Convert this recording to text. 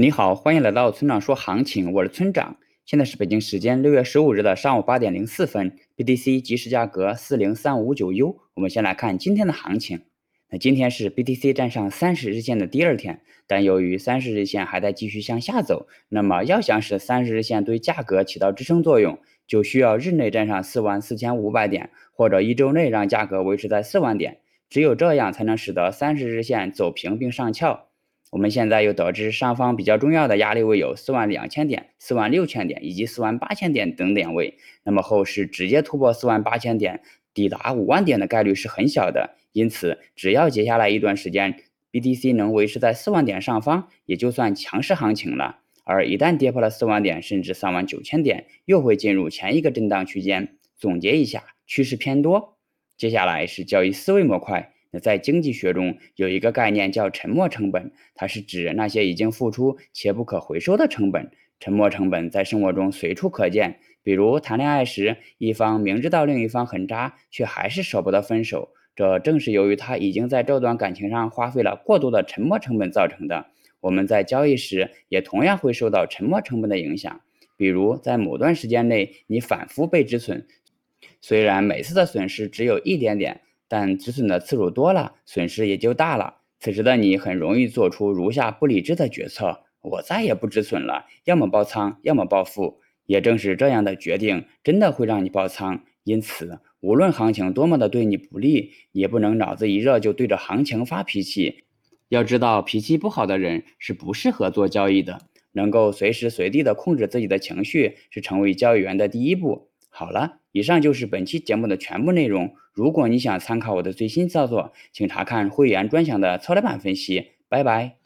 你好，欢迎来到村长说行情，我是村长。现在是北京时间六月十五日的上午八点零四分，BTC 即时价格四零三五九 U。我们先来看今天的行情。那今天是 BTC 站上三十日线的第二天，但由于三十日线还在继续向下走，那么要想使三十日线对价格起到支撑作用，就需要日内站上四万四千五百点，或者一周内让价格维持在四万点。只有这样才能使得三十日线走平并上翘。我们现在又得知上方比较重要的压力位有四万两千点、四万六千点以及四万八千点等点位。那么后市直接突破四万八千点，抵达五万点的概率是很小的。因此，只要接下来一段时间，BTC 能维持在四万点上方，也就算强势行情了。而一旦跌破了四万点，甚至三万九千点，又会进入前一个震荡区间。总结一下，趋势偏多。接下来是交易思维模块。那在经济学中有一个概念叫沉没成本，它是指那些已经付出且不可回收的成本。沉没成本在生活中随处可见，比如谈恋爱时，一方明知道另一方很渣，却还是舍不得分手，这正是由于他已经在这段感情上花费了过多的沉没成本造成的。我们在交易时也同样会受到沉没成本的影响，比如在某段时间内你反复被止损，虽然每次的损失只有一点点。但止损的次数多了，损失也就大了。此时的你很容易做出如下不理智的决策：我再也不止损了，要么爆仓，要么暴富。也正是这样的决定，真的会让你爆仓。因此，无论行情多么的对你不利，也不能脑子一热就对着行情发脾气。要知道，脾气不好的人是不适合做交易的。能够随时随地的控制自己的情绪，是成为交易员的第一步。好了，以上就是本期节目的全部内容。如果你想参考我的最新操作，请查看会员专享的策略版分析。拜拜。